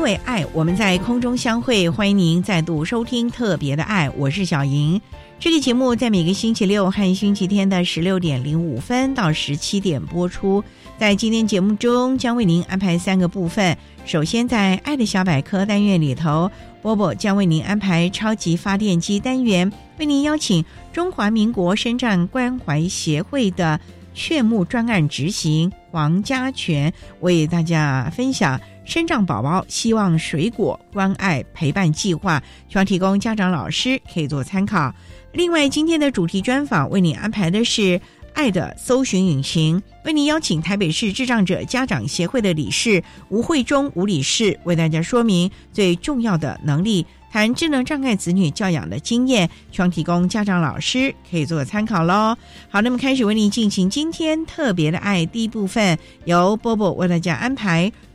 因为爱，我们在空中相会，欢迎您再度收听特别的爱，我是小莹。这个节目在每个星期六和星期天的十六点零五分到十七点播出。在今天节目中，将为您安排三个部分。首先，在“爱的小百科”单元里头，波波将为您安排超级发电机单元，为您邀请中华民国深障关怀协会的炫目专案执行黄家全为大家分享生长宝宝希望水果关爱陪伴计划，希望提供家长老师可以做参考。另外，今天的主题专访为你安排的是“爱的搜寻引擎”，为您邀请台北市智障者家长协会的理事吴慧忠吴理事为大家说明最重要的能力，谈智能障碍子女教养的经验，希望提供家长老师可以做参考喽。好，那么开始为您进行今天特别的爱第一部分，由波波为大家安排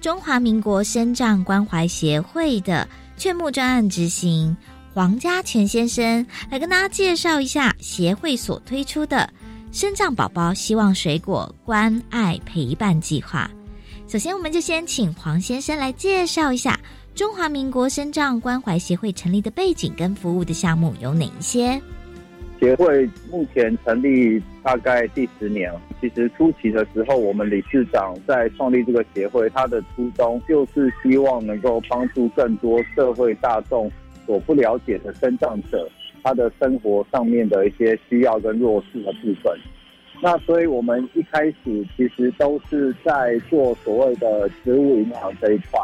中华民国生障关怀协会的劝募专案执行。黄家全先生来跟大家介绍一下协会所推出的“生障宝宝希望水果关爱陪伴计划”。首先，我们就先请黄先生来介绍一下中华民国生障关怀协会成立的背景跟服务的项目有哪一些。协会目前成立大概第十年，其实初期的时候，我们理事长在创立这个协会，他的初衷就是希望能够帮助更多社会大众。所不了解的生障者，他的生活上面的一些需要跟弱势的部分。那所以我们一开始其实都是在做所谓的植物银行这一块，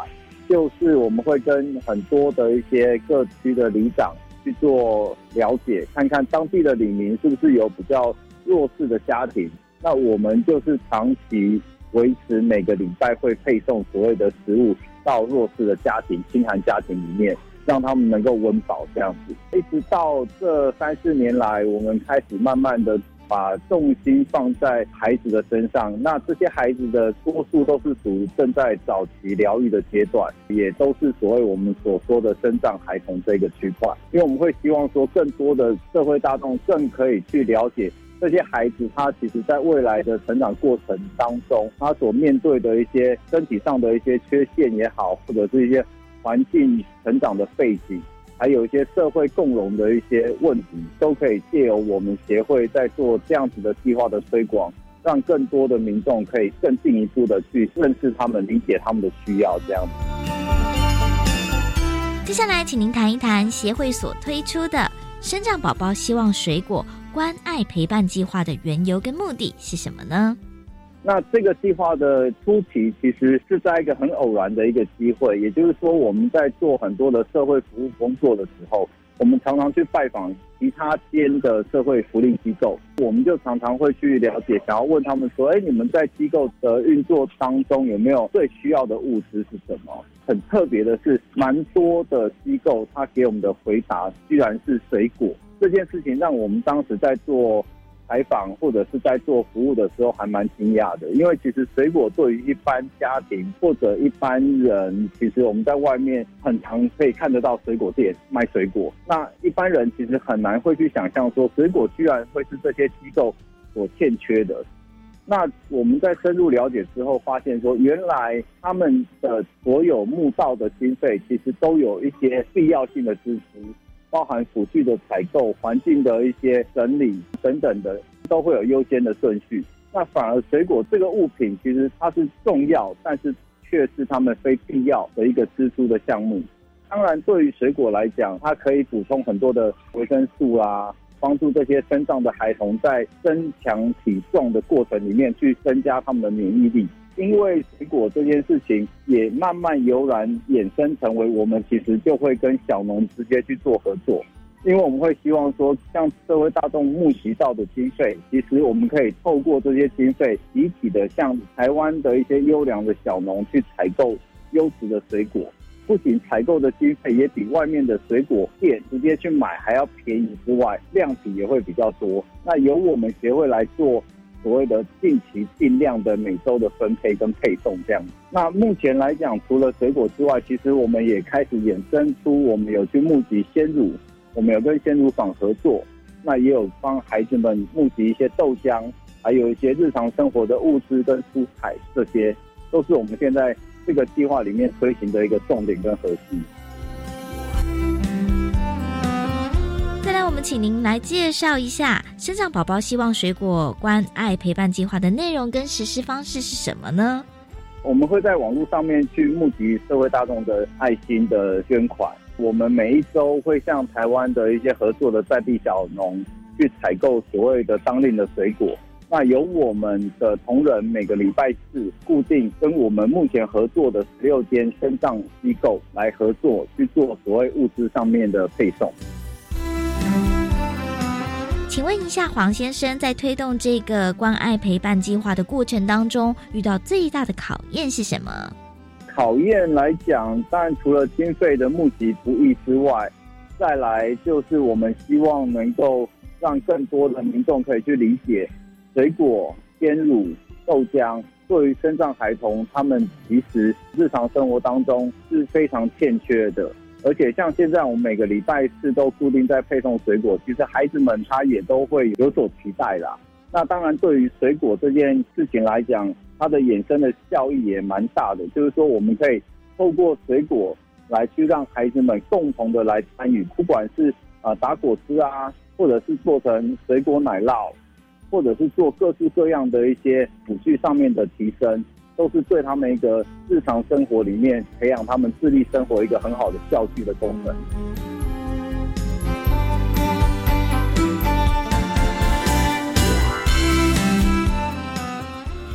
就是我们会跟很多的一些各区的里长去做了解，看看当地的里民是不是有比较弱势的家庭。那我们就是长期维持每个礼拜会配送所谓的食物到弱势的家庭、清寒家庭里面。让他们能够温饱这样子，一直到这三四年来，我们开始慢慢的把重心放在孩子的身上。那这些孩子的多数都是属于正在早期疗愈的阶段，也都是所谓我们所说的生长孩童这个区块。因为我们会希望说，更多的社会大众更可以去了解这些孩子，他其实在未来的成长过程当中，他所面对的一些身体上的一些缺陷也好，或者是一些。环境成长的背景，还有一些社会共荣的一些问题，都可以借由我们协会在做这样子的计划的推广，让更多的民众可以更进一步的去认识他们、理解他们的需要。这样子。接下来，请您谈一谈协会所推出的“生长宝宝希望水果关爱陪伴计划”的缘由跟目的是什么呢？那这个计划的初期，其实是在一个很偶然的一个机会，也就是说，我们在做很多的社会服务工作的时候，我们常常去拜访其他间的社会福利机构，我们就常常会去了解，想要问他们说：“哎，你们在机构的运作当中有没有最需要的物资是什么？”很特别的是，蛮多的机构他给我们的回答居然是水果。这件事情让我们当时在做。采访或者是在做服务的时候，还蛮惊讶的，因为其实水果对于一般家庭或者一般人，其实我们在外面很常可以看得到水果店卖水果。那一般人其实很难会去想象说，水果居然会是这些机构所欠缺的。那我们在深入了解之后，发现说，原来他们的所有墓道的经费，其实都有一些必要性的支出。包含辅具的采购、环境的一些整理等等的，都会有优先的顺序。那反而水果这个物品，其实它是重要，但是却是他们非必要的一个支出的项目。当然，对于水果来讲，它可以补充很多的维生素啊，帮助这些身上的孩童在增强体重的过程里面去增加他们的免疫力。因为水果这件事情也慢慢悠然衍生成为，我们其实就会跟小农直接去做合作，因为我们会希望说，像社会大众募集到的经费，其实我们可以透过这些经费，集体的向台湾的一些优良的小农去采购优质的水果，不仅采购的经费也比外面的水果店直接去买还要便宜之外，量体也会比较多。那由我们协会来做。所谓的定期定量的每周的分配跟配送这样。那目前来讲，除了水果之外，其实我们也开始衍生出，我们有去募集鲜乳，我们有跟鲜乳坊合作，那也有帮孩子们募集一些豆浆，还有一些日常生活的物资跟蔬菜，这些都是我们现在这个计划里面推行的一个重点跟核心。再来我们请您来介绍一下“生长宝宝希望水果关爱陪伴计划”的内容跟实施方式是什么呢？我们会在网络上面去募集社会大众的爱心的捐款。我们每一周会向台湾的一些合作的在地小农去采购所谓的当令的水果。那由我们的同仁每个礼拜四固定跟我们目前合作的十六间生长机构来合作，去做所谓物资上面的配送。请问一下，黄先生在推动这个关爱陪伴计划的过程当中，遇到最大的考验是什么？考验来讲，当然除了经费的募集不易之外，再来就是我们希望能够让更多的民众可以去理解，水果、鲜乳、豆浆对于生长孩童，他们其实日常生活当中是非常欠缺的。而且像现在我们每个礼拜四都固定在配送水果，其实孩子们他也都会有所期待啦。那当然，对于水果这件事情来讲，它的衍生的效益也蛮大的。就是说，我们可以透过水果来去让孩子们共同的来参与，不管是啊打果汁啊，或者是做成水果奶酪，或者是做各式各样的一些辅具上面的提升。都是对他们一个日常生活里面培养他们自立生活一个很好的教具的功能。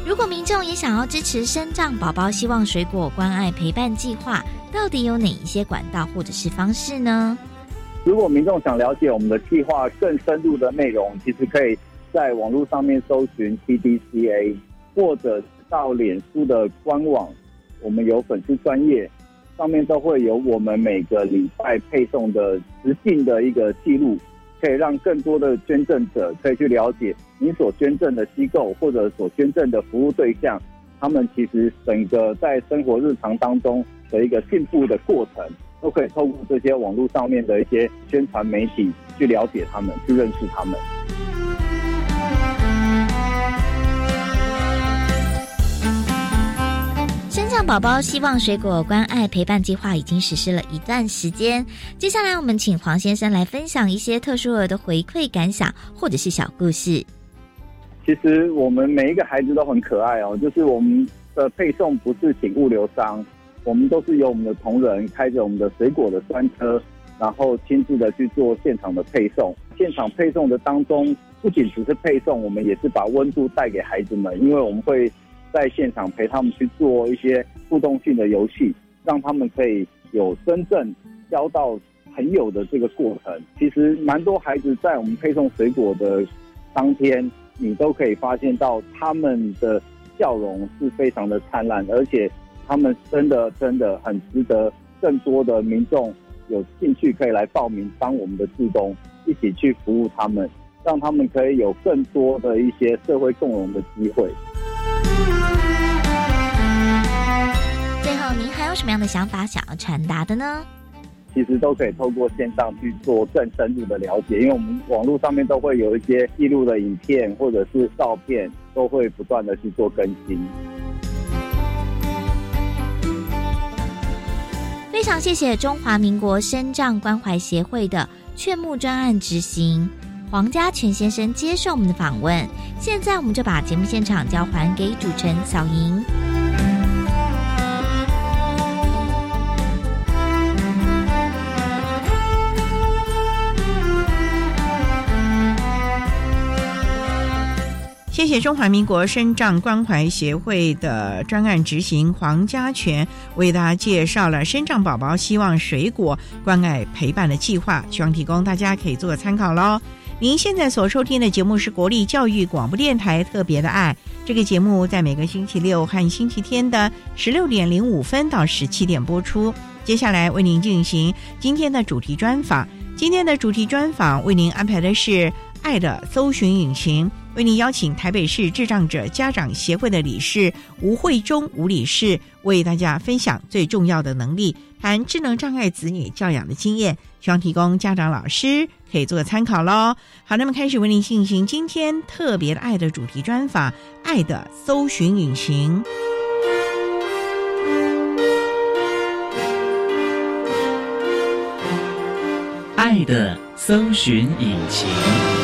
如果民众也想要支持生长宝宝希望水果关爱陪伴计划，到底有哪一些管道或者是方式呢？如果民众想了解我们的计划更深入的内容，其实可以在网络上面搜寻 TDCA 或者。到脸书的官网，我们有粉丝专业，上面都会有我们每个礼拜配送的直径的一个记录，可以让更多的捐赠者可以去了解你所捐赠的机构或者所捐赠的服务对象，他们其实整个在生活日常当中的一个进步的过程，都可以透过这些网络上面的一些宣传媒体去了解他们，去认识他们。宝宝希望水果关爱陪伴计划已经实施了一段时间，接下来我们请黄先生来分享一些特殊儿的回馈感想或者是小故事。其实我们每一个孩子都很可爱哦，就是我们的配送不是请物流商，我们都是由我们的同仁开着我们的水果的专车，然后亲自的去做现场的配送。现场配送的当中，不仅只是配送，我们也是把温度带给孩子们，因为我们会。在现场陪他们去做一些互动性的游戏，让他们可以有真正交到朋友的这个过程。其实蛮多孩子在我们配送水果的当天，你都可以发现到他们的笑容是非常的灿烂，而且他们真的真的很值得更多的民众有兴趣可以来报名当我们的志工，一起去服务他们，让他们可以有更多的一些社会共融的机会。有什么样的想法想要传达的呢？其实都可以透过线上去做更深入的了解，因为我们网络上面都会有一些记录的影片或者是照片，都会不断的去做更新。非常谢谢中华民国身障关怀协会的劝募专案执行黄家全先生接受我们的访问。现在我们就把节目现场交还给主持人小莹。谢谢中华民国身障关怀协会的专案执行黄家全为大家介绍了身障宝宝希望水果关爱陪伴的计划，希望提供大家可以做个参考喽。您现在所收听的节目是国立教育广播电台特别的爱，这个节目在每个星期六和星期天的十六点零五分到十七点播出。接下来为您进行今天的主题专访，今天的主题专访为您安排的是爱的搜寻引擎。为您邀请台北市智障者家长协会的理事吴慧忠吴理事为大家分享最重要的能力，谈智能障碍子女教养的经验，希望提供家长老师可以做个参考喽。好，那么开始为您进行今天特别的爱的主题专访，爱的搜寻引擎，爱的搜寻引擎。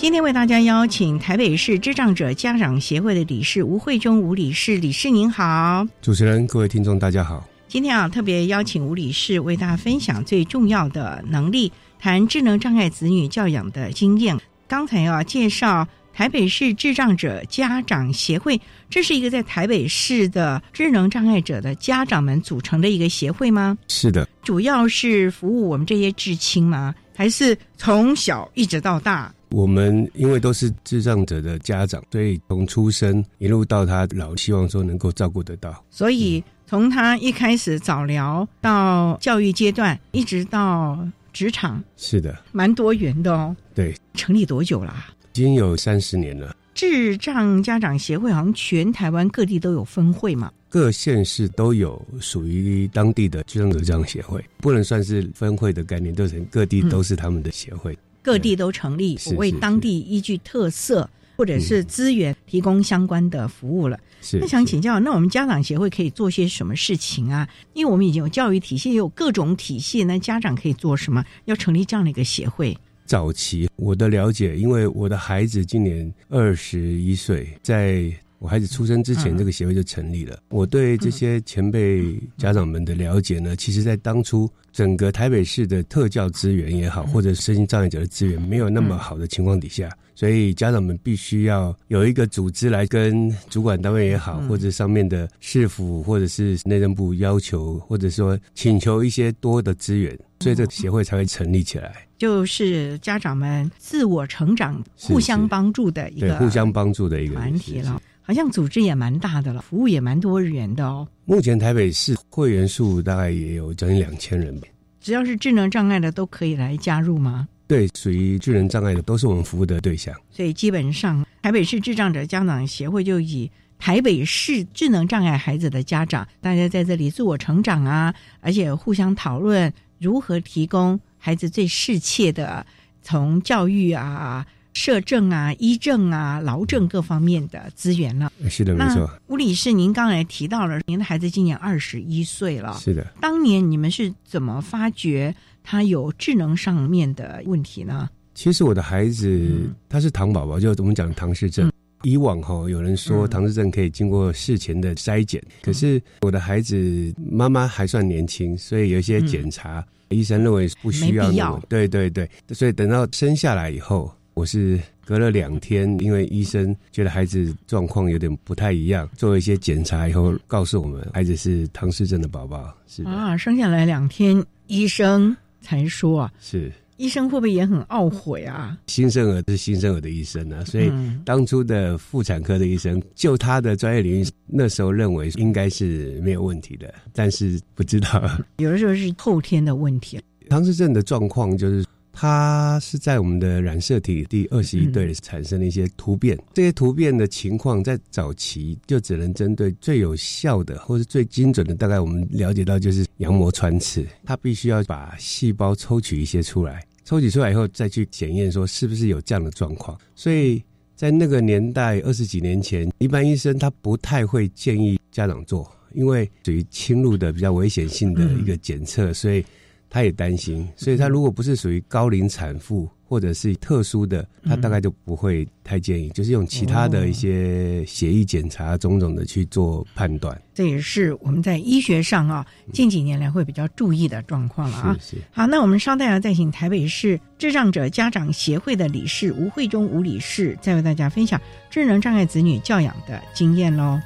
今天为大家邀请台北市智障者家长协会的理事吴慧忠吴理事，理事您好。主持人，各位听众，大家好。今天啊，特别邀请吴理事为大家分享最重要的能力，谈智能障碍子女教养的经验。刚才要介绍台北市智障者家长协会，这是一个在台北市的智能障碍者的家长们组成的一个协会吗？是的，主要是服务我们这些至亲吗？还是从小一直到大？我们因为都是智障者的家长，所以从出生一路到他老，希望说能够照顾得到。所以从他一开始早疗到教育阶段，一直到职场，是的，蛮多元的哦。对，成立多久啦？已经有三十年了。智障家长协会好像全台湾各地都有分会嘛，各县市都有属于当地的智障者家长协会，不能算是分会的概念，都是各地都是他们的协会。各地都成立，为当地依据特色或者是资源提供相关的服务了。那想请教，那我们家长协会可以做些什么事情啊？因为我们已经有教育体系，也有各种体系，那家长可以做什么？要成立这样的一个协会？早期我的了解，因为我的孩子今年二十一岁，在。我孩子出生之前，这个协会就成立了。我对这些前辈家长们的了解呢，其实，在当初整个台北市的特教资源也好，或者身心障碍者的资源没有那么好的情况底下，所以家长们必须要有一个组织来跟主管单位也好，或者上面的市府或者是内政部要求，或者说请求一些多的资源，所以这个协会才会成立起来。就是家长们自我成长、互相帮助的一个互相帮助的一个团体了。好像组织也蛮大的了，服务也蛮多元的哦。目前台北市会员数大概也有将近两千人吧。只要是智能障碍的都可以来加入吗？对，属于智能障碍的都是我们服务的对象。所以基本上台北市智障者家长协会就以台北市智能障碍孩子的家长，大家在这里自我成长啊，而且互相讨论如何提供孩子最适切的从教育啊。社政啊、医政啊、劳政各方面的资源了。是的，没错。吴理事，您刚才提到了您的孩子今年二十一岁了。是的。当年你们是怎么发觉他有智能上面的问题呢？其实我的孩子他是糖宝宝，就我们讲唐氏症。以往哈有人说唐氏症可以经过事前的筛检，可是我的孩子妈妈还算年轻，所以有一些检查医生认为不需要。要。对对对，所以等到生下来以后。我是隔了两天，因为医生觉得孩子状况有点不太一样，做了一些检查以后，告诉我们孩子是唐氏症的宝宝。是啊，生下来两天，医生才说啊，是。医生会不会也很懊悔啊？新生儿是新生儿的医生呢，所以当初的妇产科的医生就他的专业领域，那时候认为应该是没有问题的，但是不知道 有的时候是后天的问题。唐氏症的状况就是，它是在我们的染色体第二十一对产生了一些突变，这些突变的情况在早期就只能针对最有效的或是最精准的，大概我们了解到就是羊膜穿刺，它必须要把细胞抽取一些出来。抽取出来以后，再去检验说是不是有这样的状况。所以在那个年代，二十几年前，一般医生他不太会建议家长做，因为属于侵入的比较危险性的一个检测，所以他也担心。所以他如果不是属于高龄产妇。或者是特殊的，他大概就不会太建议，就是用其他的一些血液检查种种的去做判断。这也是我们在医学上啊近几年来会比较注意的状况了啊。好，那我们稍待要再请台北市智障者家长协会的理事吴慧中吴理事，再为大家分享智能障碍子女教养的经验喽。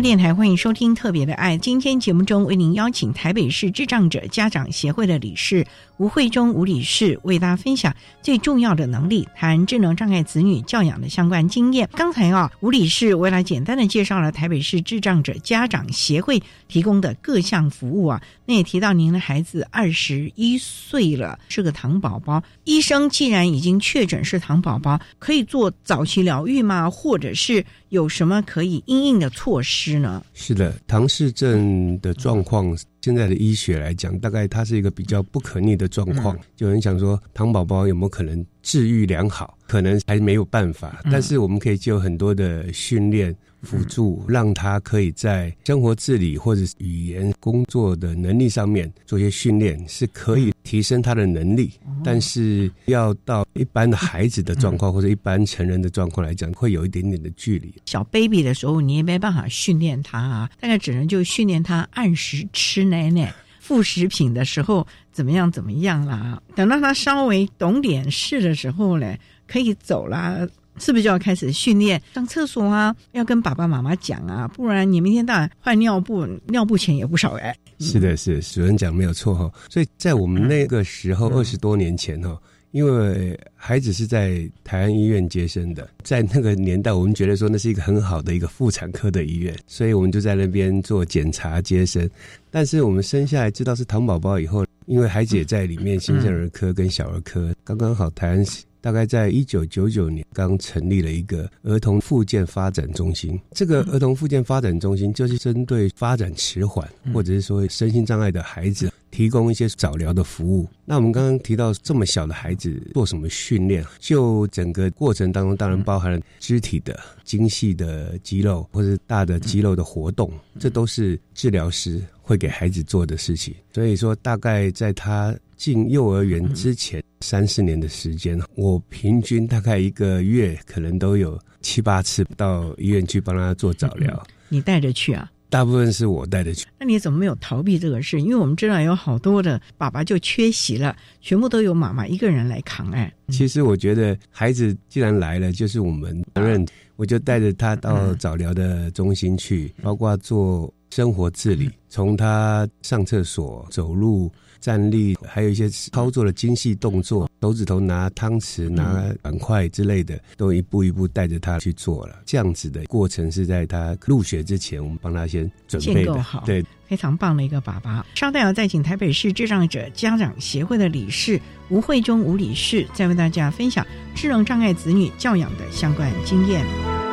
电台欢迎收听《特别的爱》。今天节目中为您邀请台北市智障者家长协会的理事吴慧中吴理事为大家分享最重要的能力，谈智能障碍子女教养的相关经验。刚才啊，吴理事为了简单的介绍了台北市智障者家长协会提供的各项服务啊，那也提到您的孩子二十一岁了，是个糖宝宝。医生既然已经确诊是糖宝宝，可以做早期疗愈吗？或者是有什么可以应应的措施？是，的，唐氏症的状况，现在的医学来讲，大概它是一个比较不可逆的状况。有人想说，糖宝宝有没有可能治愈良好？可能还没有办法，但是我们可以就很多的训练。辅助让他可以在生活自理或者语言工作的能力上面做一些训练，是可以提升他的能力。但是要到一般的孩子的状况或者一般成人的状况来讲，会有一点点的距离。小 baby 的时候，你也没办法训练他啊，大概只能就训练他按时吃奶奶副食品的时候怎么样怎么样啦。等到他稍微懂点事的时候呢，可以走啦。是不是就要开始训练上厕所啊？要跟爸爸妈妈讲啊，不然你明天到晚换尿布，尿布钱也不少哎。是的，是主任讲没有错哈。所以在我们那个时候，二十多年前哈，因为孩子是在台湾医院接生的，在那个年代，我们觉得说那是一个很好的一个妇产科的医院，所以我们就在那边做检查接生。但是我们生下来知道是糖宝宝以后，因为孩子也在里面，新生儿科跟小儿科刚刚好台安。大概在一九九九年，刚成立了一个儿童复健发展中心。这个儿童复健发展中心就是针对发展迟缓或者是说身心障碍的孩子，提供一些早疗的服务。那我们刚刚提到这么小的孩子做什么训练？就整个过程当中，当然包含了肢体的精细的肌肉或者大的肌肉的活动，这都是治疗师会给孩子做的事情。所以说，大概在他进幼儿园之前。三四年的时间，我平均大概一个月可能都有七八次到医院去帮他做早疗。你带着去啊？大部分是我带着去。那你怎么没有逃避这个事？因为我们知道有好多的爸爸就缺席了，全部都由妈妈一个人来扛。哎，其实我觉得孩子既然来了，就是我们责任，我就带着他到早疗的中心去，包括做生活自理，从他上厕所、走路。站立，还有一些操作的精细动作，手指头拿汤匙、拿碗筷之类的，都一步一步带着他去做了。这样子的过程是在他入学之前，我们帮他先准备的。好，对，非常棒的一个爸爸。稍待，要再请台北市智障者家长协会的理事吴慧中吴理事，再为大家分享智能障碍子女教养的相关经验。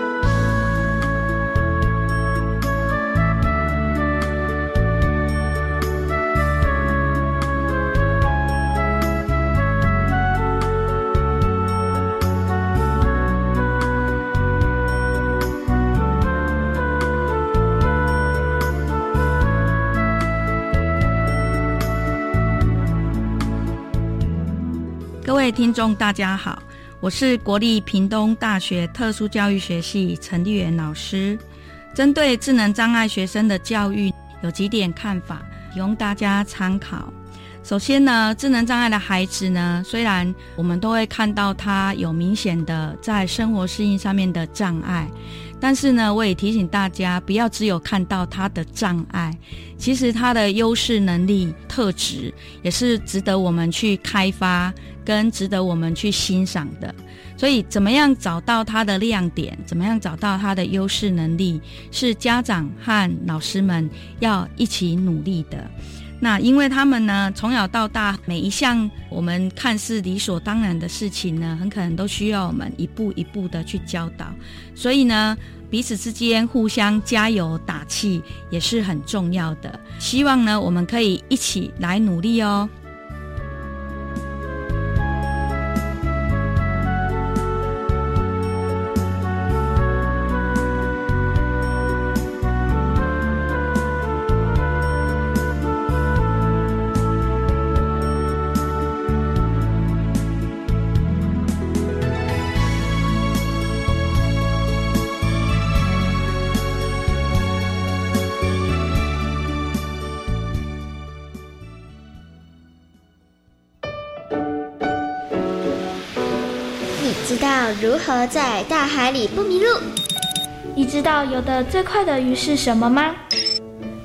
位听众，大家好，我是国立屏东大学特殊教育学系陈丽媛老师。针对智能障碍学生的教育，有几点看法，提供大家参考。首先呢，智能障碍的孩子呢，虽然我们都会看到他有明显的在生活适应上面的障碍。但是呢，我也提醒大家，不要只有看到他的障碍，其实他的优势能力特质也是值得我们去开发，跟值得我们去欣赏的。所以，怎么样找到他的亮点，怎么样找到他的优势能力，是家长和老师们要一起努力的。那因为他们呢，从小到大每一项我们看似理所当然的事情呢，很可能都需要我们一步一步的去教导，所以呢，彼此之间互相加油打气也是很重要的。希望呢，我们可以一起来努力哦。何在大海里不迷路？你知道游得最快的鱼是什么吗？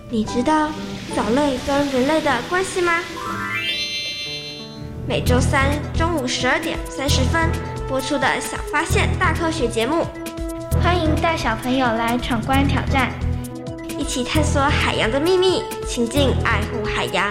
你知道藻类跟人类的关系吗？每周三中午十二点三十分播出的《小发现大科学》节目，欢迎带小朋友来闯关挑战，一起探索海洋的秘密，亲近爱护海洋。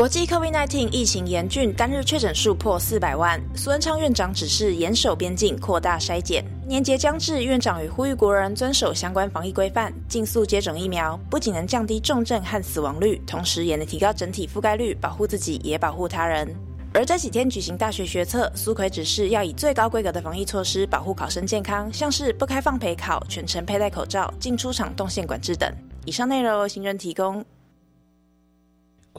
国际 COVID-19 疫情严峻，单日确诊数破四百万。苏文昌院长指示严守边境，扩大筛检。年节将至，院长也呼吁国人遵守相关防疫规范，尽速接种疫苗，不仅能降低重症和死亡率，同时也能提高整体覆盖率，保护自己也保护他人。而这几天举行大学学测，苏奎指示要以最高规格的防疫措施保护考生健康，像是不开放陪考、全程佩戴口罩、进出场动线管制等。以上内容由行政提供。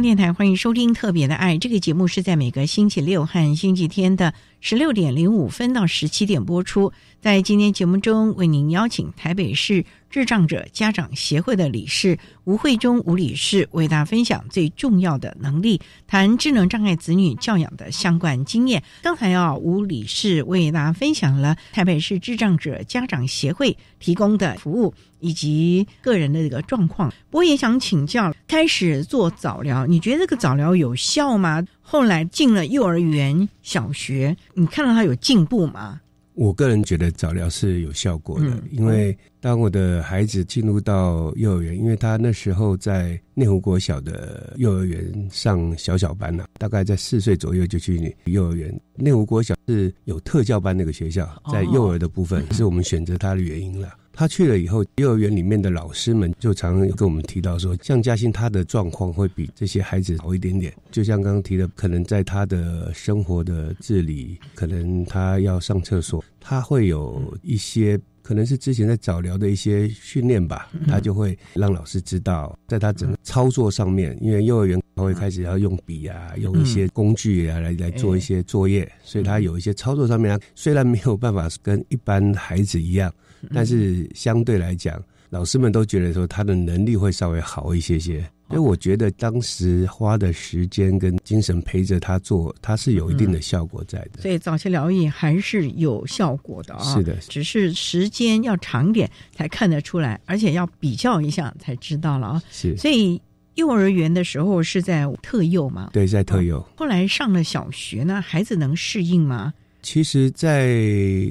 电台欢迎收听《特别的爱》这个节目，是在每个星期六和星期天的十六点零五分到十七点播出。在今天节目中，为您邀请台北市智障者家长协会的理事吴慧中吴理事为大家分享最重要的能力，谈智能障碍子女教养的相关经验。刚才啊，吴理事为大家分享了台北市智障者家长协会提供的服务。以及个人的这个状况，我也想请教，开始做早疗，你觉得这个早疗有效吗？后来进了幼儿园、小学，你看到他有进步吗？我个人觉得早疗是有效果的，因为当我的孩子进入到幼儿园，因为他那时候在内湖国小的幼儿园上小小班了，大概在四岁左右就去幼儿园。内湖国小是有特教班那个学校，在幼儿的部分 是我们选择他的原因了。他去了以后，幼儿园里面的老师们就常常跟我们提到说，像嘉欣他的状况会比这些孩子好一点点。就像刚刚提的，可能在他的生活的自理，可能他要上厕所，他会有一些可能是之前在早疗的一些训练吧，他就会让老师知道，在他整个操作上面，因为幼儿园他会开始要用笔啊，用一些工具啊来来做一些作业，所以他有一些操作上面，虽然没有办法跟一般孩子一样。但是相对来讲，老师们都觉得说他的能力会稍微好一些些，所以我觉得当时花的时间跟精神陪着他做，他是有一定的效果在的。所以早期疗愈还是有效果的啊，是的，只是时间要长点才看得出来，而且要比较一下才知道了啊。是，所以幼儿园的时候是在特幼嘛？对，在特幼。后来上了小学呢，孩子能适应吗？其实，在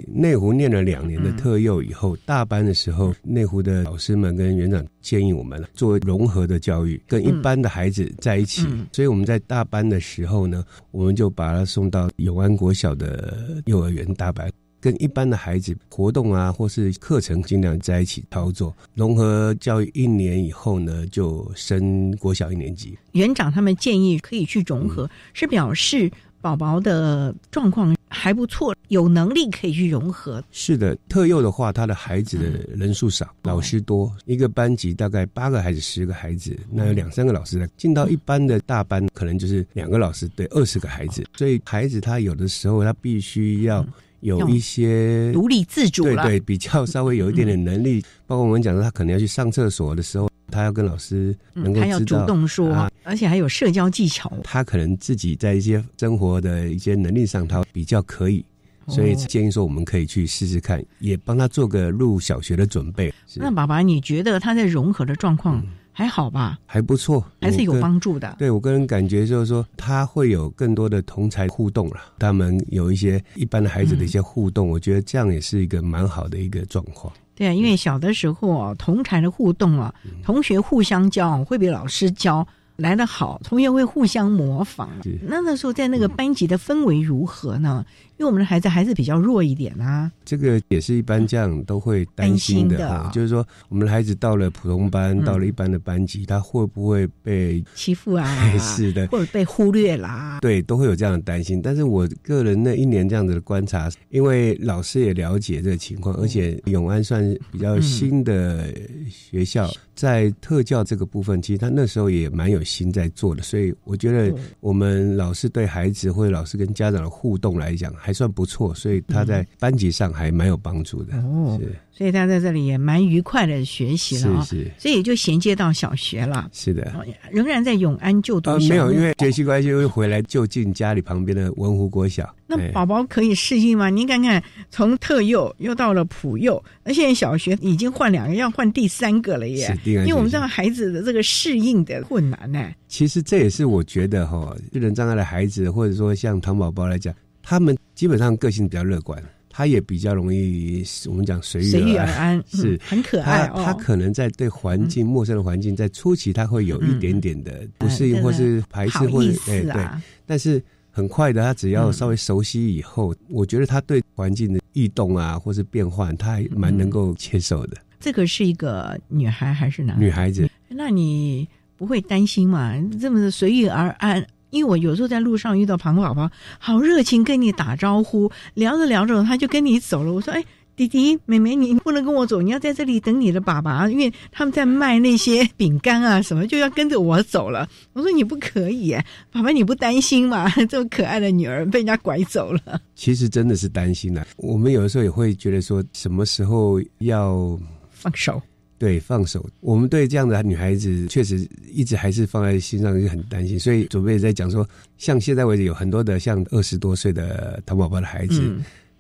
内湖念了两年的特幼以后，大班的时候，内湖的老师们跟园长建议我们做融合的教育，跟一般的孩子在一起。所以我们在大班的时候呢，我们就把他送到永安国小的幼儿园大班，跟一般的孩子活动啊，或是课程尽量在一起操作。融合教育一年以后呢，就升国小一年级。园长他们建议可以去融合，是表示。宝宝的状况还不错，有能力可以去融合。是的，特幼的话，他的孩子的人数少，老师多，一个班级大概八个孩子、十个孩子，那有两三个老师的。进到一般的大班，可能就是两个老师对二十个孩子，所以孩子他有的时候他必须要有一些独立自主，对对，比较稍微有一点点能力。包括我们讲说，他可能要去上厕所的时候。他要跟老师能够主动说，而且还有社交技巧。他可能自己在一些生活的一些能力上，他比较可以，所以建议说我们可以去试试看，也帮他做个入小学的准备。那爸爸，你觉得他在融合的状况？还好吧，还不错，还是有帮助的。对我个人感觉就是说，他会有更多的同才互动了。他们有一些一般的孩子的一些互动，我觉得这样也是一个蛮好的一个状况。对啊，因为小的时候啊，同才的互动啊，同学互相教，会比老师教。来得好，同学会互相模仿。那那时候在那个班级的氛围如何呢？因为我们的孩子还是比较弱一点啊。这个也是一般家长都会担心的哈，就是说我们的孩子到了普通班，到了一般的班级，他会不会被欺负啊？是的，或者被忽略啦？对，都会有这样的担心。但是我个人那一年这样子的观察，因为老师也了解这个情况，而且永安算比较新的学校。在特教这个部分，其实他那时候也蛮有心在做的，所以我觉得我们老师对孩子或者老师跟家长的互动来讲还算不错，所以他在班级上还蛮有帮助的。哦，所以他在这里也蛮愉快的学习了，是是，所以也就衔接到小学了。是的，仍然在永安就读。没有，因为学习关系又回来就近家里旁边的文湖国小。那宝宝可以适应吗？您看看，从特幼又到了普幼，那现在小学已经换两个，要换第三个了耶！因为我们知道孩子的这个适应的困难呢。其实这也是我觉得哈，智能障碍的孩子，或者说像唐宝宝来讲，他们基本上个性比较乐观，他也比较容易我们讲随遇而安，是很可爱。他可能在对环境陌生的环境，在初期他会有一点点的不适应或是排斥，或者哎对，但是。很快的，他只要稍微熟悉以后，我觉得他对环境的异动啊，或是变换，他还蛮能够接受的。这个是一个女孩还是男？女孩子。那你不会担心嘛？这么随遇而安？因为我有时候在路上遇到庞宝宝，好热情跟你打招呼，聊着聊着他就跟你走了。我说，哎。弟弟妹妹，你不能跟我走，你要在这里等你的爸爸，因为他们在卖那些饼干啊什么，就要跟着我走了。我说你不可以，爸爸你不担心吗？这么可爱的女儿被人家拐走了。其实真的是担心的。我们有的时候也会觉得说，什么时候要放手？对，放手。我们对这样的女孩子，确实一直还是放在心上，就很担心。所以准备在讲说，像现在为止有很多的像二十多岁的糖宝宝的孩子。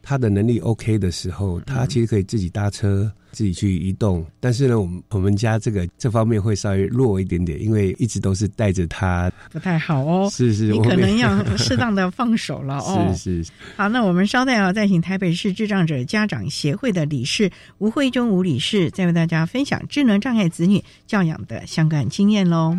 他的能力 OK 的时候，他其实可以自己搭车，自己去移动。但是呢，我们我们家这个这方面会稍微弱一点点，因为一直都是带着他，不太好哦。是是，你可能 要适当的放手了哦。是是。好，那我们稍待啊，再请台北市智障者家长协会的理事吴慧中吴理事，再为大家分享智能障碍子女教养的相关经验喽。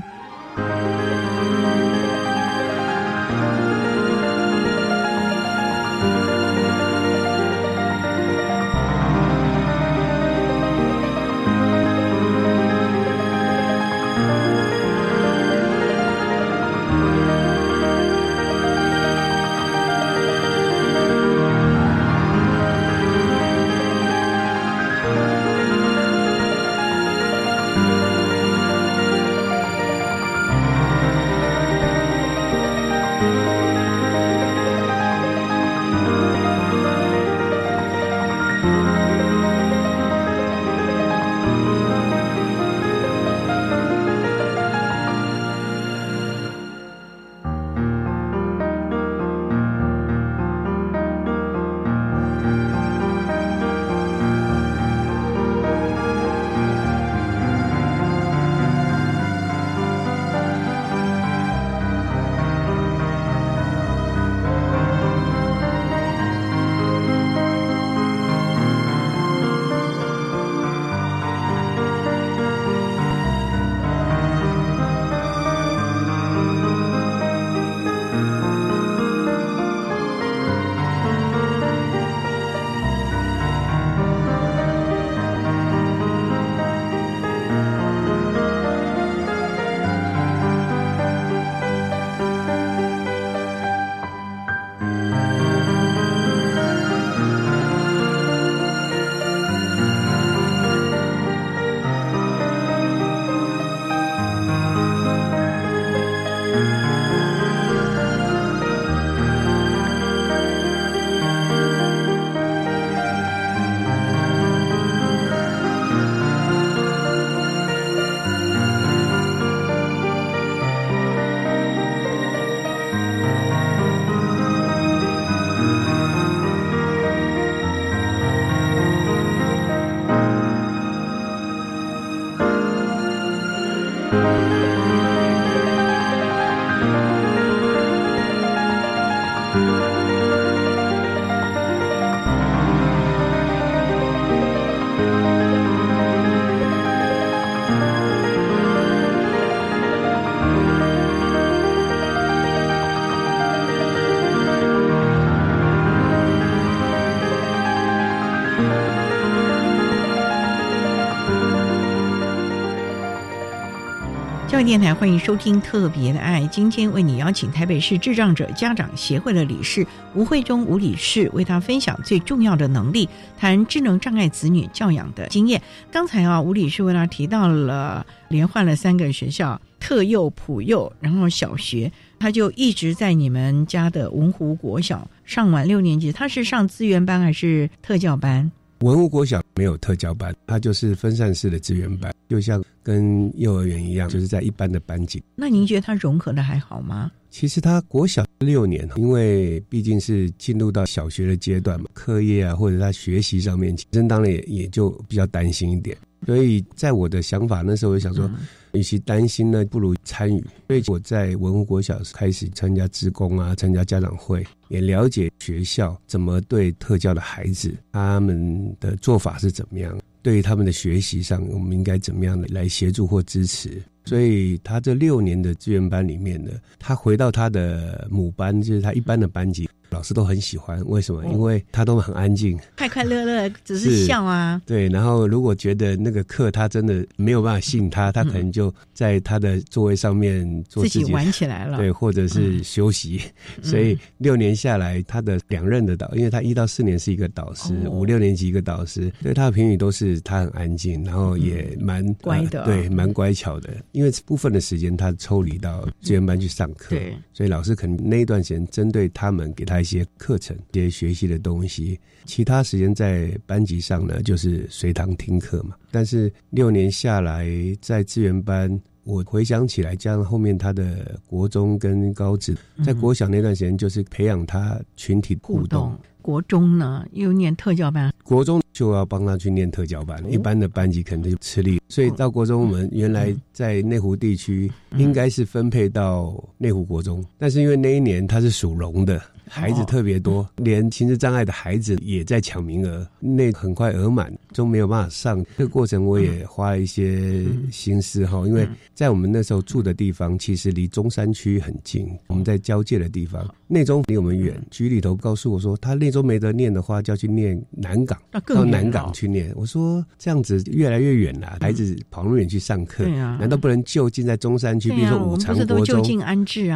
教育电台欢迎收听《特别的爱》，今天为你邀请台北市智障者家长协会的理事吴慧中吴理事，为他分享最重要的能力，谈智能障碍子女教养的经验。刚才啊，吴理事为他提到了连换了三个学校，特幼、普幼，然后小学，他就一直在你们家的文湖国小上完六年级。他是上资源班还是特教班？文物国小没有特教班，它就是分散式的资源班，就像跟幼儿园一样，就是在一般的班级。那您觉得它融合的还好吗？其实他国小六年，因为毕竟是进入到小学的阶段嘛，课业啊或者他学习上面，真当然也也就比较担心一点。所以在我的想法，那时候我就想说。与其担心呢，不如参与。所以我在文湖国小开始参加职工啊，参加家长会，也了解学校怎么对特教的孩子，他们的做法是怎么样。对于他们的学习上，我们应该怎么样的来协助或支持？所以他这六年的志愿班里面呢，他回到他的母班，就是他一般的班级。老师都很喜欢，为什么？因为他都很安静，快快乐乐，只是笑啊。对，然后如果觉得那个课他真的没有办法吸引他，他可能就在他的座位上面做自己玩起来了，对，或者是休息。所以六年下来，他的两任的导，因为他一到四年是一个导师，五六年级一个导师，所以他的评语都是他很安静，然后也蛮乖的，对，蛮乖巧的。因为部分的时间他抽离到资源班去上课，对，所以老师可能那一段时间针对他们给他。一些课程、一些学习的东西，其他时间在班级上呢，就是随堂听课嘛。但是六年下来，在资源班，我回想起来，加上后面他的国中跟高职，在国小那段时间，就是培养他群体互动。国中呢，又念特教班，国中就要帮他去念特教班，一般的班级可能就吃力。所以到国中，我们原来在内湖地区应该是分配到内湖国中，但是因为那一年他是属龙的。孩子特别多，连情志障碍的孩子也在抢名额，那很快额满，都没有办法上。这个过程我也花了一些心思哈，因为在我们那时候住的地方，其实离中山区很近，我们在交界的地方，内中离我们远。局里头告诉我说，他内中没得念的话，就要去念南港，到南港去念。我说这样子越来越远了，孩子跑那么远去上课，难道不能就近在中山区？比如说五常国中？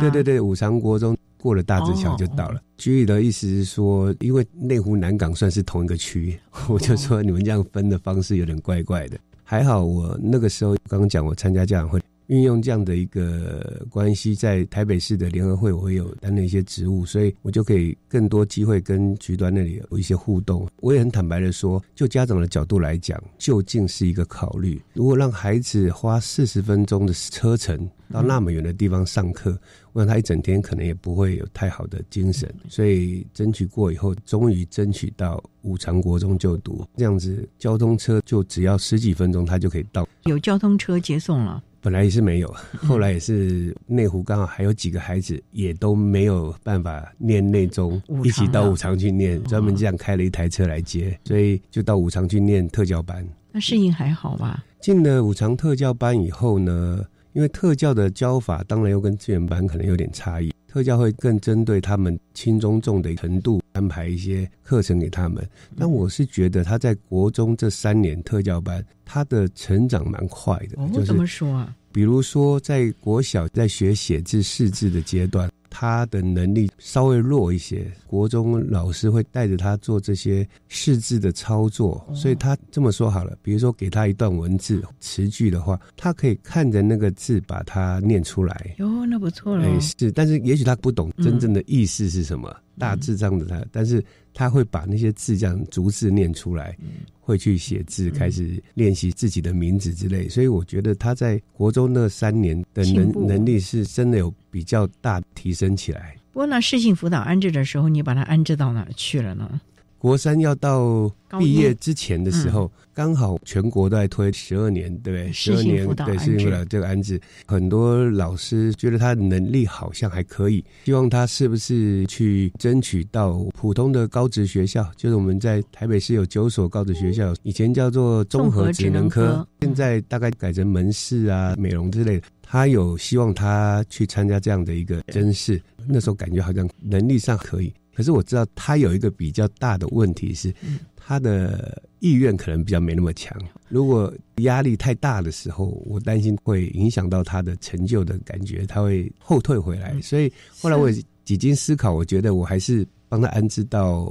对对对，五常国中。过了大直桥就到了。局里的意思是说，因为内湖南港算是同一个区，我就说你们这样分的方式有点怪怪的。还好我那个时候刚刚讲，我参加家长会。运用这样的一个关系，在台北市的联合会，我有担任一些职务，所以我就可以更多机会跟局端那里有一些互动。我也很坦白的说，就家长的角度来讲，究竟是一个考虑。如果让孩子花四十分钟的车程到那么远的地方上课，我想他一整天可能也不会有太好的精神。所以争取过以后，终于争取到五常国中就读，这样子交通车就只要十几分钟，他就可以到。有交通车接送了。本来也是没有，后来也是内湖刚好还有几个孩子也都没有办法念内中，一起到五常去念，专门这样开了一台车来接，所以就到五常去念特教班。那适应还好吧？进了五常特教班以后呢，因为特教的教法当然又跟资源班可能有点差异。特教会更针对他们轻中重的程度安排一些课程给他们，但我是觉得他在国中这三年特教班，他的成长蛮快的。哦，怎么说啊？比如说在国小在学写字识字的阶段。他的能力稍微弱一些，国中老师会带着他做这些识字的操作，所以他这么说好了，比如说给他一段文字词句的话，他可以看着那个字把它念出来。哟，那不错了。哎，是，但是也许他不懂真正的意思是什么。大致这样的他，但是他会把那些字这样逐字念出来，会去写字，开始练习自己的名字之类。所以我觉得他在国中那三年的能能力是真的有比较大提升起来。不过那适性辅导安置的时候，你把他安置到哪去了呢？国三要到毕业之前的时候，刚好全国都在推十二年，对不对？十二年对，适应不了这个安置，很多老师觉得他能力好像还可以，希望他是不是去争取到普通的高职学校？就是我们在台北市有九所高职学校，以前叫做综合职能科，现在大概改成门市啊、美容之类的。他有希望他去参加这样的一个甄试，那时候感觉好像能力上可以，可是我知道他有一个比较大的问题是，他的意愿可能比较没那么强。如果压力太大的时候，我担心会影响到他的成就的感觉，他会后退回来。所以后来我几经思考，我觉得我还是帮他安置到。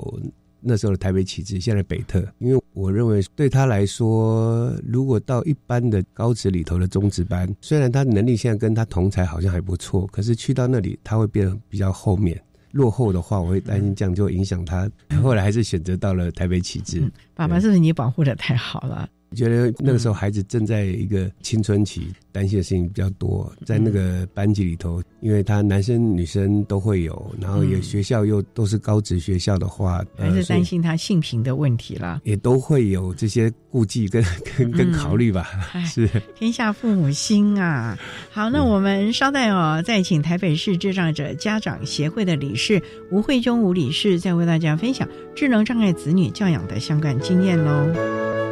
那时候的台北启智，现在北特，因为我认为对他来说，如果到一般的高职里头的中职班，虽然他能力现在跟他同才好像还不错，可是去到那里他会变得比较后面落后的话，我会担心这样就会影响他。后来还是选择到了台北启智。爸爸，是不是你保护的太好了？觉得那个时候孩子正在一个青春期，担心的事情比较多。在那个班级里头，因为他男生女生都会有，然后也学校又都是高职学校的话，还是担心他性平的问题啦。也都会有这些顾忌跟跟跟考虑吧。是天下父母心啊！好，那我们稍待哦，再请台北市智障者家长协会的理事吴慧中吴理事，再为大家分享智能障碍子女教养的相关经验喽。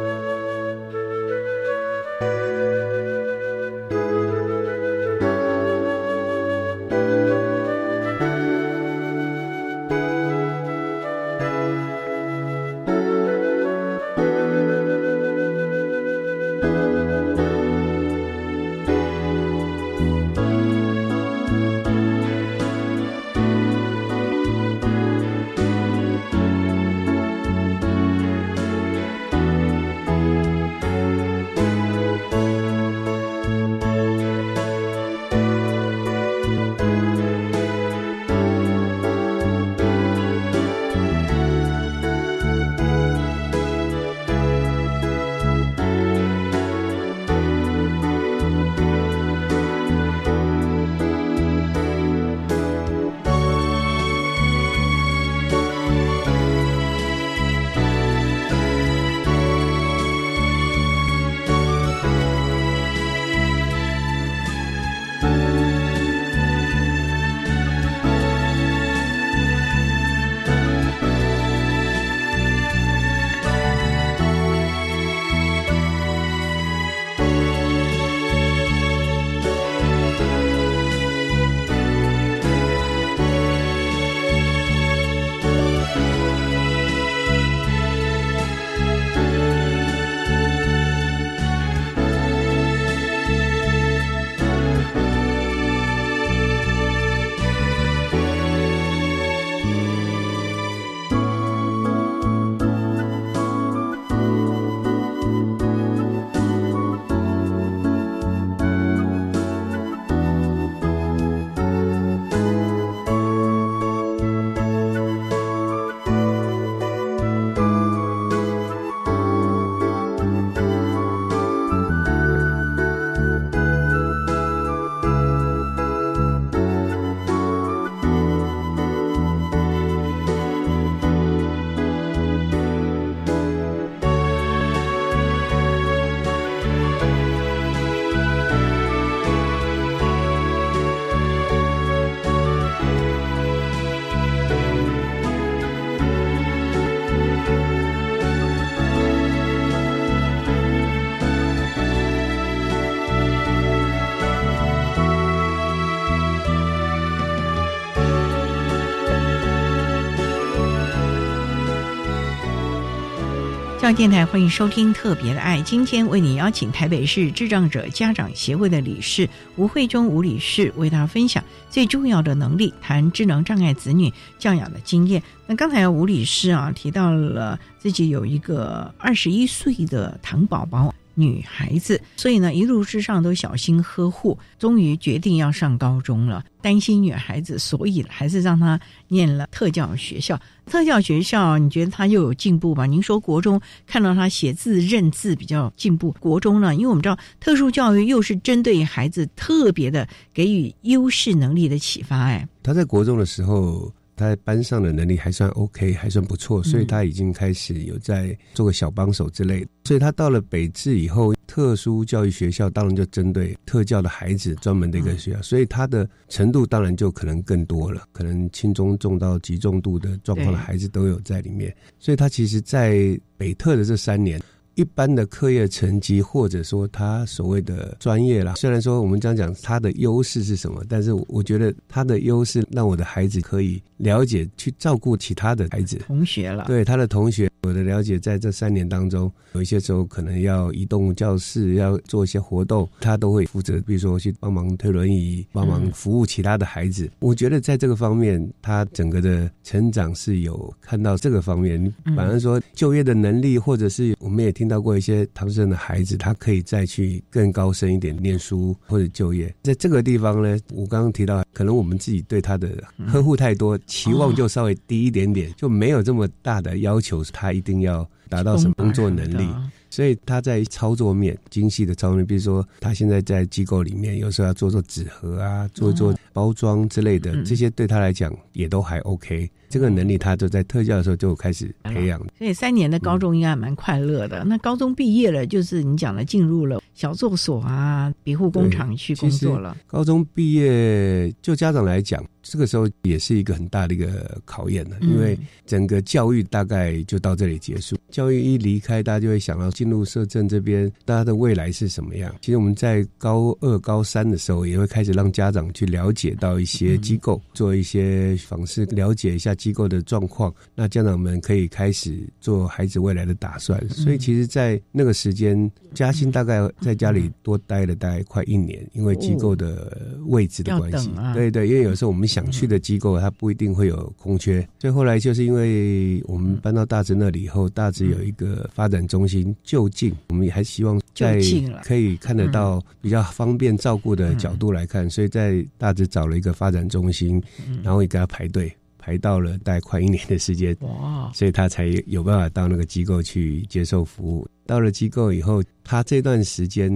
电台欢迎收听《特别的爱》，今天为你邀请台北市智障者家长协会的理事吴慧中吴理事，为大家分享最重要的能力，谈智能障碍子女教养的经验。那刚才吴理事啊提到了自己有一个二十一岁的糖宝宝。女孩子，所以呢，一路之上都小心呵护。终于决定要上高中了，担心女孩子，所以还是让她念了特教学校。特教学校，你觉得她又有进步吗？您说国中看到她写字认字比较进步，国中呢？因为我们知道特殊教育又是针对孩子特别的给予优势能力的启发。哎，她在国中的时候。他在班上的能力还算 OK，还算不错，所以他已经开始有在做个小帮手之类的。所以他到了北智以后，特殊教育学校当然就针对特教的孩子专门的一个学校，所以他的程度当然就可能更多了，可能轻中重到极重度的状况的孩子都有在里面。所以他其实，在北特的这三年。一般的课业成绩，或者说他所谓的专业啦，虽然说我们这样讲，他的优势是什么？但是我觉得他的优势让我的孩子可以了解去照顾其他的孩子同学了。对他的同学，我的了解，在这三年当中，有一些时候可能要移动教室，要做一些活动，他都会负责，比如说去帮忙推轮椅，帮忙服务其他的孩子。我觉得在这个方面，他整个的成长是有看到这个方面。反而说就业的能力，或者是我们也听。到过一些唐生的孩子，他可以再去更高深一点念书或者就业。在这个地方呢，我刚刚提到，可能我们自己对他的呵护太多，期望就稍微低一点点，就没有这么大的要求，他一定要达到什么工作能力。所以他在操作面精细的操作面，比如说他现在在机构里面，有时候要做做纸盒啊，做做包装之类的，这些对他来讲也都还 OK。这个能力他就在特教的时候就开始培养，所以三年的高中应该蛮快乐的。那高中毕业了，就是你讲的进入了小作所啊、庇护工厂去工作了。高中毕业，就家长来讲，这个时候也是一个很大的一个考验了，因为整个教育大概就到这里结束。教育一离开，大家就会想到进入社政这边，大家的未来是什么样？其实我们在高二、高三的时候，也会开始让家长去了解到一些机构，做一些访视，了解一下。机构的状况，那家长们可以开始做孩子未来的打算。所以，其实，在那个时间，嘉欣大概在家里多待了大概快一年，因为机构的位置的关系。对对，因为有时候我们想去的机构，它不一定会有空缺。所以后来就是因为我们搬到大直那里以后，大直有一个发展中心就近，我们也还希望在可以看得到比较方便照顾的角度来看，所以在大直找了一个发展中心，然后也给他排队。排到了大概快一年的时间，哇！所以他才有办法到那个机构去接受服务。到了机构以后，他这段时间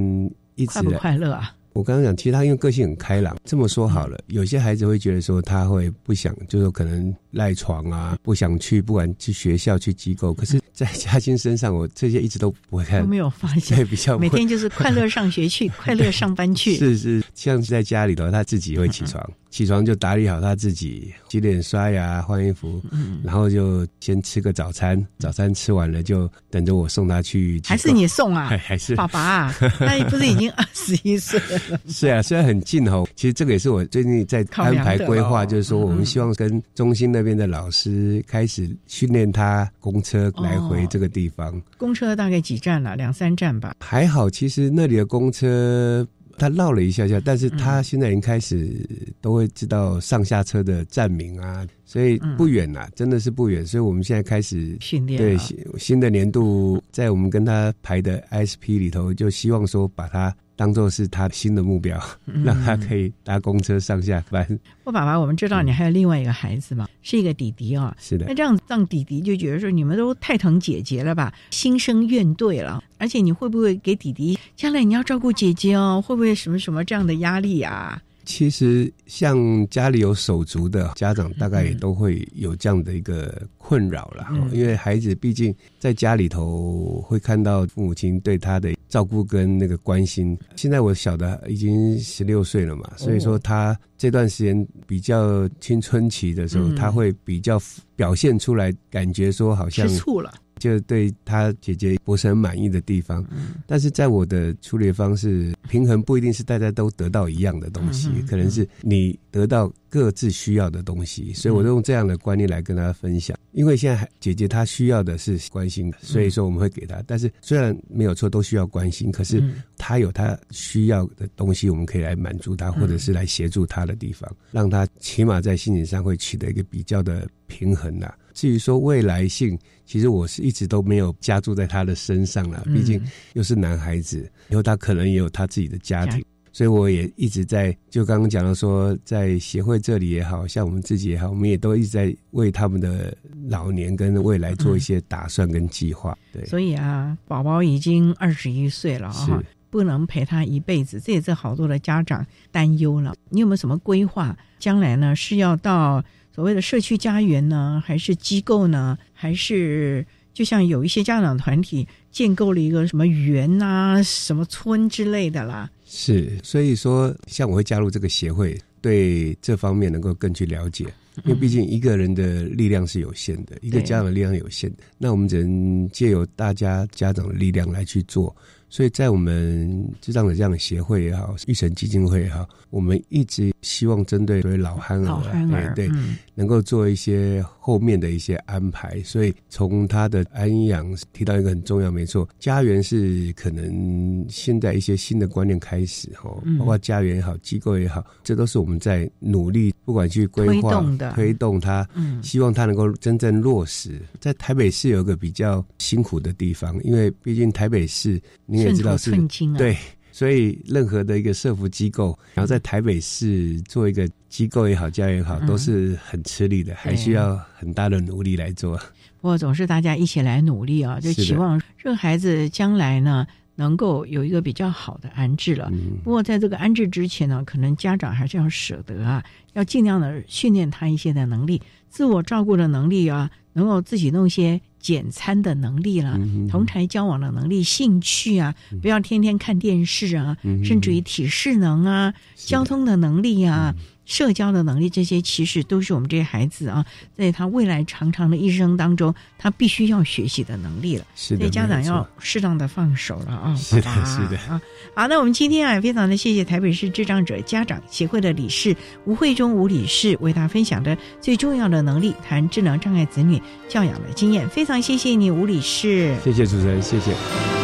一直快不快乐啊？我刚刚讲，其实他因为个性很开朗。这么说好了，有些孩子会觉得说他会不想，就是可能赖床啊，不想去，不管去学校去机构。可是，在嘉欣身上，我这些一直都不会看，都没有发现。对比较每天就是快乐上学去，快乐上班去。是是，像是在家里头，他自己会起床。起床就打理好他自己，洗脸刷牙换衣服，然后就先吃个早餐。早餐吃完了就等着我送他去。还是你送啊？还是爸爸？啊？那不是已经二十一岁了？是啊，虽然很近哦。其实这个也是我最近在安排规划，就是说我们希望跟中心那边的老师开始训练他公车来回这个地方。公车大概几站了？两三站吧。还好，其实那里的公车。他绕了一下下，但是他现在已经开始都会知道上下车的站名啊，所以不远了，真的是不远。所以我们现在开始训练，对新的年度，在我们跟他排的 ISP 里头，就希望说把他。当做是他新的目标，让他可以搭公车上下班。我爸爸，我们知道你还有另外一个孩子嘛，是一个弟弟啊。是的，那这样让弟弟就觉得说你们都太疼姐姐了吧，心生怨怼了。而且你会不会给弟弟将来你要照顾姐姐哦？会不会什么什么这样的压力啊？其实，像家里有手足的家长，大概也都会有这样的一个困扰了。因为孩子毕竟在家里头会看到父母亲对他的照顾跟那个关心。现在我小的已经十六岁了嘛，所以说他这段时间比较青春期的时候，他会比较表现出来，感觉说好像吃醋了。就对他姐姐不是很满意的地方，但是在我的处理方式，平衡不一定是大家都得到一样的东西，可能是你得到各自需要的东西，所以我用这样的观念来跟大家分享。因为现在姐姐她需要的是关心，所以说我们会给她。但是虽然没有错，都需要关心，可是她有她需要的东西，我们可以来满足她，或者是来协助她的地方，让她起码在心理上会取得一个比较的平衡的。至于说未来性，其实我是一直都没有加注在他的身上了。毕竟又是男孩子，以后他可能也有他自己的家庭，所以我也一直在就刚刚讲到说，在协会这里也好像我们自己也好，我们也都一直在为他们的老年跟未来做一些打算跟计划。对，所以啊，宝宝已经二十一岁了啊，不能陪他一辈子，这也是好多的家长担忧了。你有没有什么规划？将来呢是要到？所谓的社区家园呢，还是机构呢，还是就像有一些家长团体建构了一个什么园啊、什么村之类的啦。是，所以说，像我会加入这个协会，对这方面能够更去了解，因为毕竟一个人的力量是有限的，一个家长的力量有限的，那我们只能借由大家家长的力量来去做。所以在我们智障的这样的协会也好，育成基金会也好，我们一直希望针对对老憨儿，对对，能够做一些后面的一些安排。所以从他的安养提到一个很重要，没错，家园是可能现在一些新的观念开始哈，包括家园也好，机构也好，这都是我们在努力，不管去规划、推动它，希望它能够真正落实。在台北市有一个比较辛苦的地方，因为毕竟台北市你。也知道是对，所以任何的一个社福机构，然后在台北市做一个机构也好，教育也好，都是很吃力的，还需要很大的努力来做。不过总是大家一起来努力啊，就期望这孩子将来呢能够有一个比较好的安置了。不过在这个安置之前呢，可能家长还是要舍得啊，要尽量的训练他一些的能力，自我照顾的能力啊，能够自己弄些。简餐的能力了，同台交往的能力，兴趣啊，不要天天看电视啊，甚至于体适能啊，交通的能力啊。社交的能力，这些其实都是我们这些孩子啊，在他未来长长的一生当中，他必须要学习的能力了。是的，所以家长要适当的放手了啊。是的，是的啊。好，那我们今天啊，非常的谢谢台北市智障者家长协会的理事吴慧中吴理事为大家分享的最重要的能力，谈智能障碍子女教养的经验。非常谢谢你，吴理事。谢谢主持人，谢谢。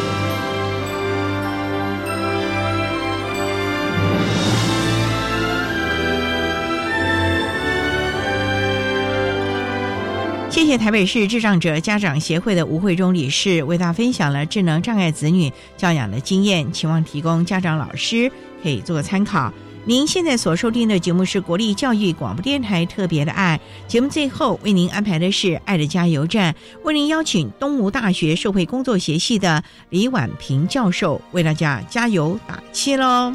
谢台北市智障者家长协会的吴慧中理事为大家分享了智能障碍子女教养的经验，期望提供家长老师可以做个参考。您现在所收听的节目是国立教育广播电台特别的爱节目，最后为您安排的是爱的加油站，为您邀请东吴大学社会工作学系的李婉平教授为大家加油打气喽。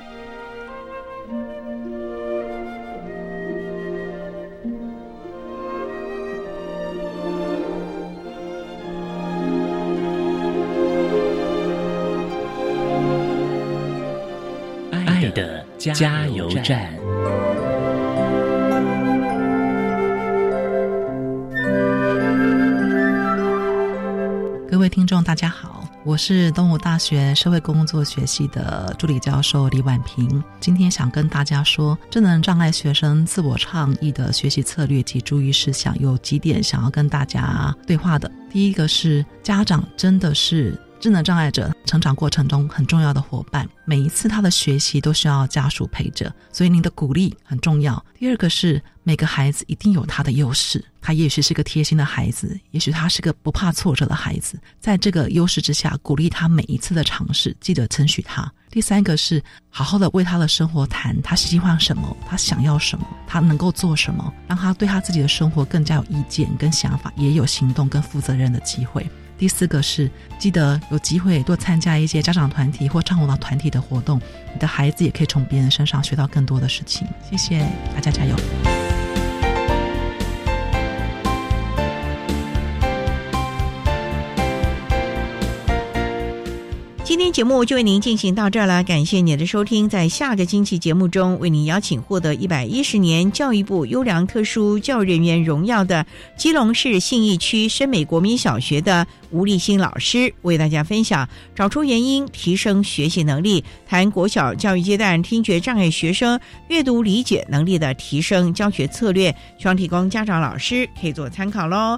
加油站。各位听众，大家好，我是东吴大学社会工作学系的助理教授李婉平。今天想跟大家说，智能障碍学生自我倡议的学习策略及注意事项，有几点想要跟大家对话的。第一个是，家长真的是。智能障碍者成长过程中很重要的伙伴，每一次他的学习都需要家属陪着，所以您的鼓励很重要。第二个是每个孩子一定有他的优势，他也许是个贴心的孩子，也许他是个不怕挫折的孩子，在这个优势之下，鼓励他每一次的尝试，记得称许他。第三个是好好的为他的生活谈，他希望什么，他想要什么，他能够做什么，让他对他自己的生活更加有意见跟想法，也有行动跟负责任的机会。第四个是，记得有机会多参加一些家长团体或唱舞蹈团体的活动，你的孩子也可以从别人身上学到更多的事情。谢谢大家，加油！天节目就为您进行到这儿了，感谢您的收听。在下个星期节目中，为您邀请获得一百一十年教育部优良特殊教育人员荣耀的基隆市信义区深美国民小学的吴立新老师，为大家分享找出原因，提升学习能力，谈国小教育阶段听觉障碍学生阅读理解能力的提升教学策略，希望提供家长老师可以做参考喽。